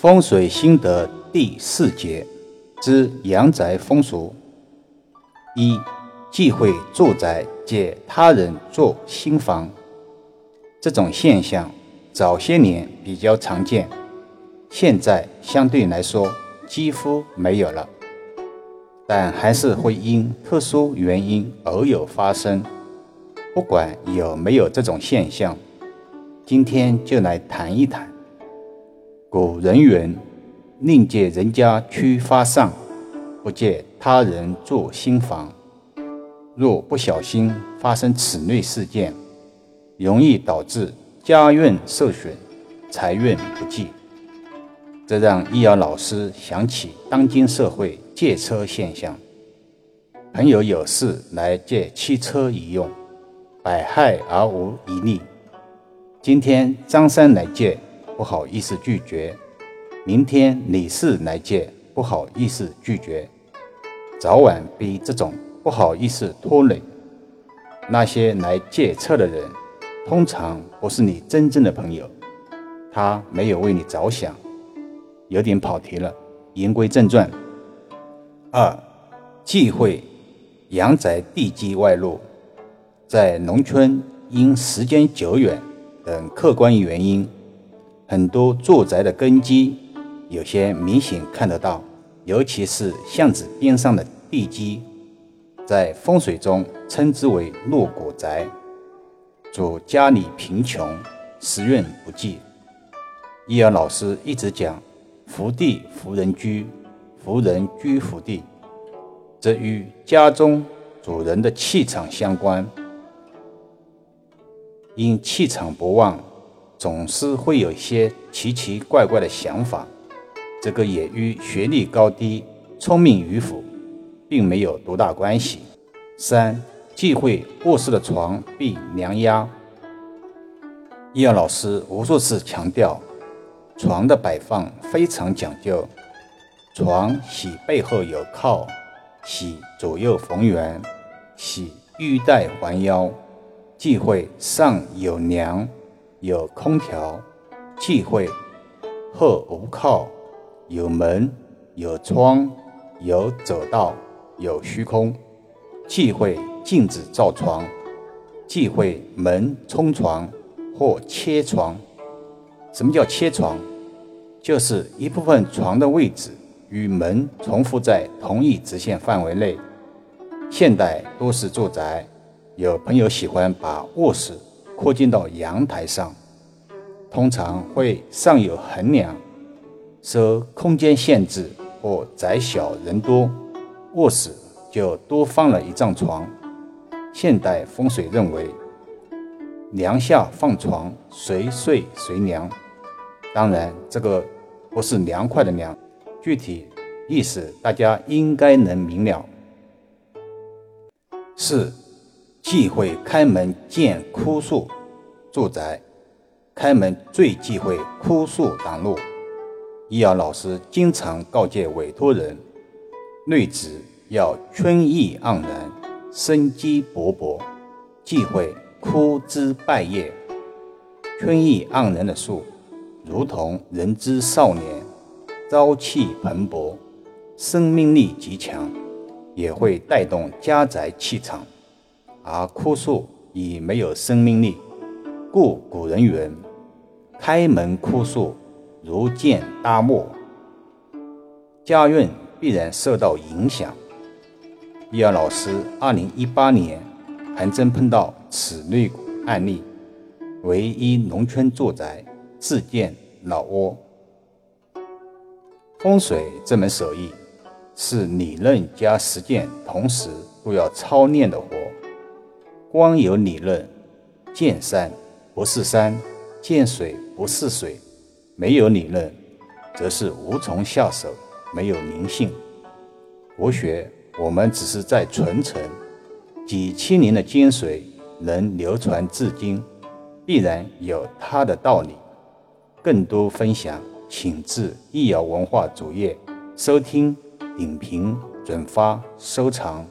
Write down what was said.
风水心得第四节之阳宅风俗：一、忌讳住宅借他人做新房。这种现象早些年比较常见，现在相对来说几乎没有了，但还是会因特殊原因偶有发生。不管有没有这种现象，今天就来谈一谈。古人云：“宁借人家驱发丧，不借他人做新房。”若不小心发生此类事件，容易导致家运受损、财运不济。这让易遥老师想起当今社会借车现象。朋友有事来借汽车一用，百害而无一利。今天张三来借。不好意思拒绝，明天李四来借，不好意思拒绝，早晚被这种不好意思拖累。那些来借车的人，通常不是你真正的朋友，他没有为你着想。有点跑题了，言归正传。二，忌讳阳宅地基外露，在农村因时间久远等客观原因。很多住宅的根基有些明显看得到，尤其是巷子边上的地基，在风水中称之为落果宅，主家里贫穷，时运不济。易儿老师一直讲福地福人居，福人居福地，这与家中主人的气场相关，因气场不旺。总是会有些奇奇怪怪的想法，这个也与学历高低、聪明与否，并没有多大关系。三、忌讳卧室的床被梁压。易阳老师无数次强调，床的摆放非常讲究，床喜背后有靠，喜左右逢源，喜玉带环腰，忌讳上有梁。有空调，忌讳后无靠，有门，有窗，有走道，有虚空，忌讳禁止照床，忌讳门冲床或切床。什么叫切床？就是一部分床的位置与门重复在同一直线范围内。现代都市住宅，有朋友喜欢把卧室。扩进到阳台上，通常会上有横梁，受空间限制或窄小人多，卧室就多放了一张床。现代风水认为，梁下放床，随睡随凉。当然，这个不是凉快的凉，具体意思大家应该能明了。四。忌讳开门见枯树，住宅开门最忌讳枯树挡路。易遥老师经常告诫委托人，内子要春意盎然，生机勃勃，忌讳枯枝败叶。春意盎然的树，如同人之少年，朝气蓬勃，生命力极强，也会带动家宅气场。而枯树已没有生命力，故古人云：“开门枯树，如见大漠。”家运必然受到影响。易儿老师二零一八年还真碰到此类案例，为一农村住宅自建老窝。风水这门手艺是理论加实践同时都要操练的活。光有理论，见山不是山，见水不是水，没有理论，则是无从下手，没有灵性。国学我们只是在传承，几千年的精髓能流传至今，必然有它的道理。更多分享，请至易瑶文化主页收听、点评、转发、收藏。